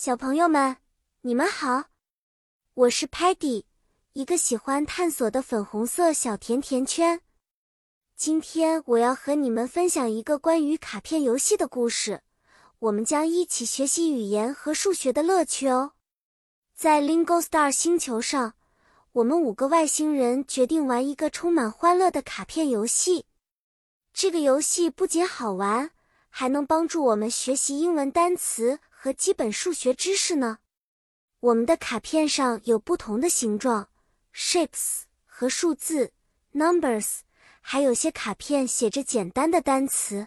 小朋友们，你们好，我是 Patty，一个喜欢探索的粉红色小甜甜圈。今天我要和你们分享一个关于卡片游戏的故事，我们将一起学习语言和数学的乐趣哦。在 Lingo Star 星球上，我们五个外星人决定玩一个充满欢乐的卡片游戏。这个游戏不仅好玩，还能帮助我们学习英文单词。和基本数学知识呢？我们的卡片上有不同的形状，shapes 和数字，numbers，还有些卡片写着简单的单词。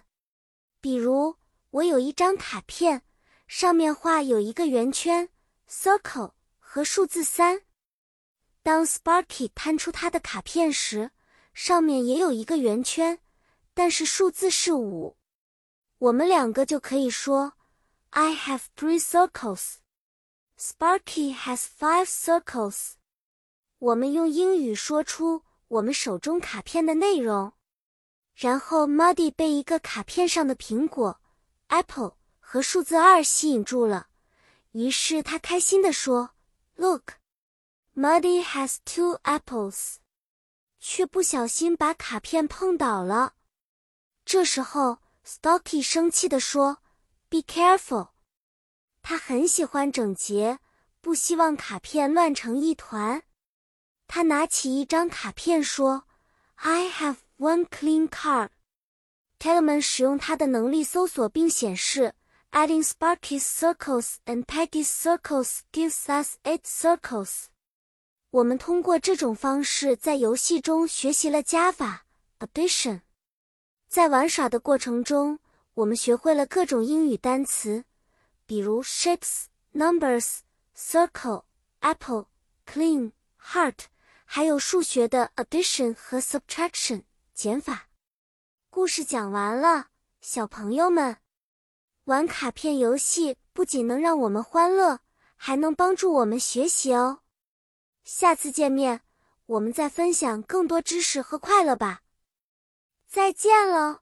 比如，我有一张卡片，上面画有一个圆圈，circle 和数字三。当 Sparky 摊出他的卡片时，上面也有一个圆圈，但是数字是五。我们两个就可以说。I have three circles. Sparky has five circles. 我们用英语说出我们手中卡片的内容，然后 Muddy 被一个卡片上的苹果 apple 和数字二吸引住了，于是他开心地说：“Look, Muddy has two apples。”却不小心把卡片碰倒了。这时候 Sparky 生气地说。Be careful，他很喜欢整洁，不希望卡片乱成一团。他拿起一张卡片说：“I have one clean card。” Tellerman 使用他的能力搜索并显示：“Adding Sparky's circles and Peggy's circles gives us eight circles。”我们通过这种方式在游戏中学习了加法 addition。在玩耍的过程中。我们学会了各种英语单词，比如 shapes、numbers、circle、apple、clean、heart，还有数学的 addition 和 subtraction 减法。故事讲完了，小朋友们，玩卡片游戏不仅能让我们欢乐，还能帮助我们学习哦。下次见面，我们再分享更多知识和快乐吧。再见了。